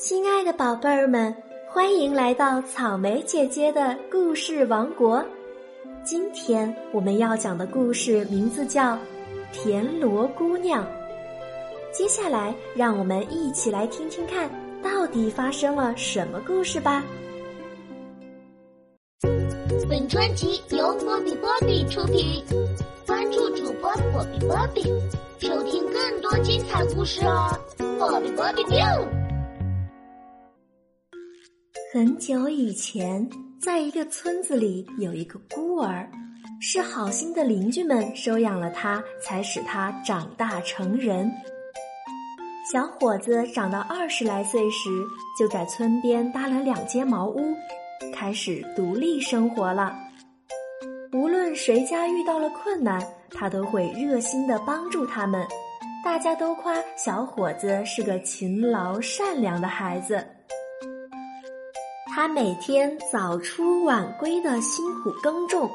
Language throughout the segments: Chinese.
亲爱的宝贝儿们，欢迎来到草莓姐姐的故事王国。今天我们要讲的故事名字叫《田螺姑娘》。接下来，让我们一起来听听看，到底发生了什么故事吧。本专辑由波比波比出品，关注主播波比波比，收听更多精彩故事哦！波比波比 biu。很久以前，在一个村子里有一个孤儿，是好心的邻居们收养了他，才使他长大成人。小伙子长到二十来岁时，就在村边搭了两间茅屋，开始独立生活了。无论谁家遇到了困难，他都会热心的帮助他们。大家都夸小伙子是个勤劳善良的孩子。他每天早出晚归的辛苦耕种，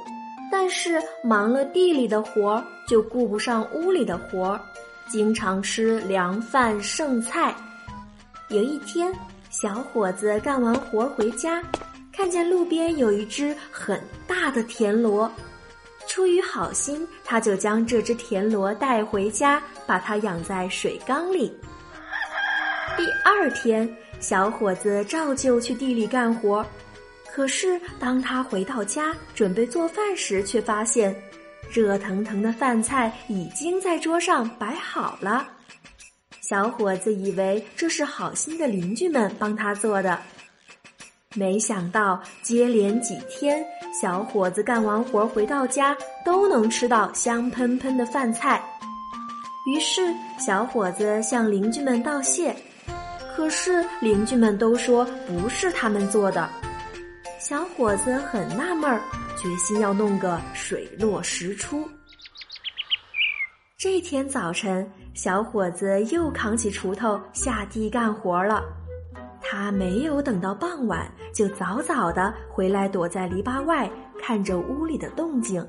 但是忙了地里的活儿，就顾不上屋里的活儿，经常吃凉饭剩菜。有一天，小伙子干完活儿回家，看见路边有一只很大的田螺，出于好心，他就将这只田螺带回家，把它养在水缸里。第二天。小伙子照旧去地里干活，可是当他回到家准备做饭时，却发现热腾腾的饭菜已经在桌上摆好了。小伙子以为这是好心的邻居们帮他做的，没想到接连几天，小伙子干完活回到家都能吃到香喷喷的饭菜。于是，小伙子向邻居们道谢。可是邻居们都说不是他们做的，小伙子很纳闷儿，决心要弄个水落石出。这天早晨，小伙子又扛起锄头下地干活了。他没有等到傍晚，就早早的回来，躲在篱笆外看着屋里的动静。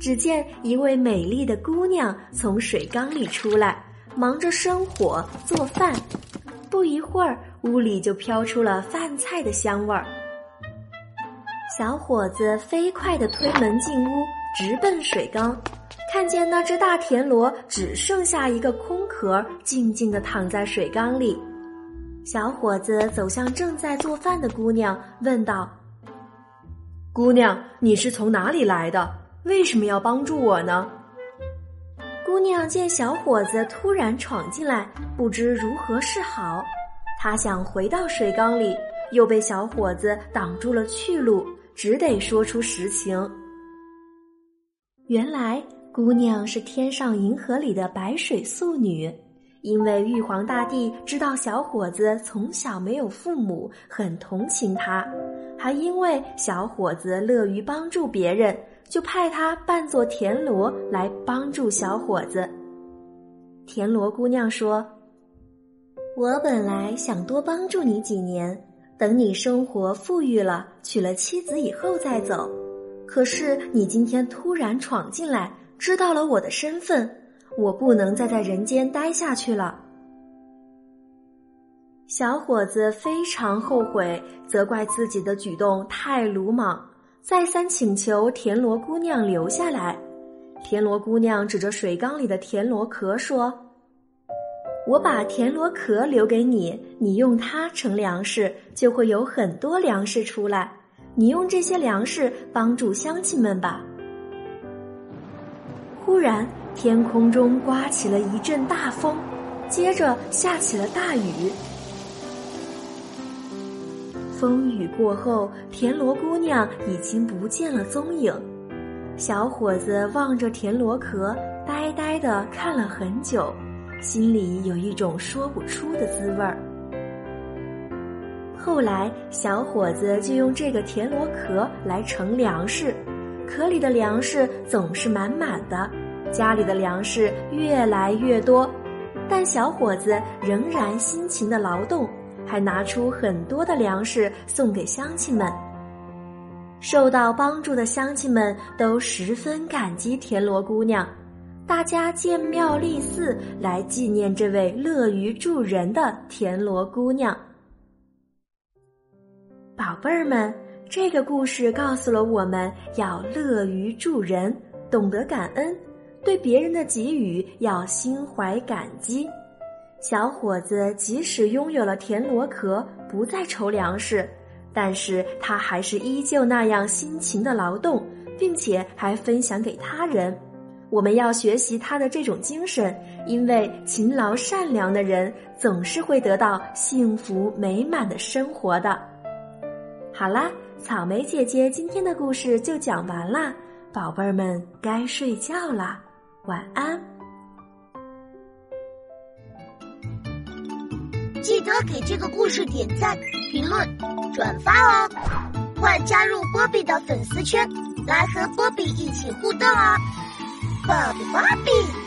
只见一位美丽的姑娘从水缸里出来，忙着生火做饭。不一会儿，屋里就飘出了饭菜的香味儿。小伙子飞快地推门进屋，直奔水缸，看见那只大田螺只剩下一个空壳，静静地躺在水缸里。小伙子走向正在做饭的姑娘，问道：“姑娘，你是从哪里来的？为什么要帮助我呢？”姑娘见小伙子突然闯进来，不知如何是好。她想回到水缸里，又被小伙子挡住了去路，只得说出实情。原来，姑娘是天上银河里的白水素女，因为玉皇大帝知道小伙子从小没有父母，很同情他，还因为小伙子乐于帮助别人。就派他扮作田螺来帮助小伙子。田螺姑娘说：“我本来想多帮助你几年，等你生活富裕了，娶了妻子以后再走。可是你今天突然闯进来，知道了我的身份，我不能再在人间待下去了。”小伙子非常后悔，责怪自己的举动太鲁莽。再三请求田螺姑娘留下来，田螺姑娘指着水缸里的田螺壳说：“我把田螺壳留给你，你用它盛粮食，就会有很多粮食出来。你用这些粮食帮助乡亲们吧。”忽然，天空中刮起了一阵大风，接着下起了大雨。风雨过后，田螺姑娘已经不见了踪影。小伙子望着田螺壳，呆呆地看了很久，心里有一种说不出的滋味儿。后来，小伙子就用这个田螺壳来盛粮食，壳里的粮食总是满满的，家里的粮食越来越多，但小伙子仍然辛勤的劳动。还拿出很多的粮食送给乡亲们。受到帮助的乡亲们都十分感激田螺姑娘，大家建庙立寺来纪念这位乐于助人的田螺姑娘。宝贝儿们，这个故事告诉了我们要乐于助人，懂得感恩，对别人的给予要心怀感激。小伙子即使拥有了田螺壳，不再愁粮食，但是他还是依旧那样辛勤的劳动，并且还分享给他人。我们要学习他的这种精神，因为勤劳善良的人总是会得到幸福美满的生活的。好啦，草莓姐姐今天的故事就讲完啦，宝贝儿们该睡觉啦，晚安。记得给这个故事点赞、评论、转发哦！快加入波比的粉丝圈，来和波比一起互动哦！波比波比。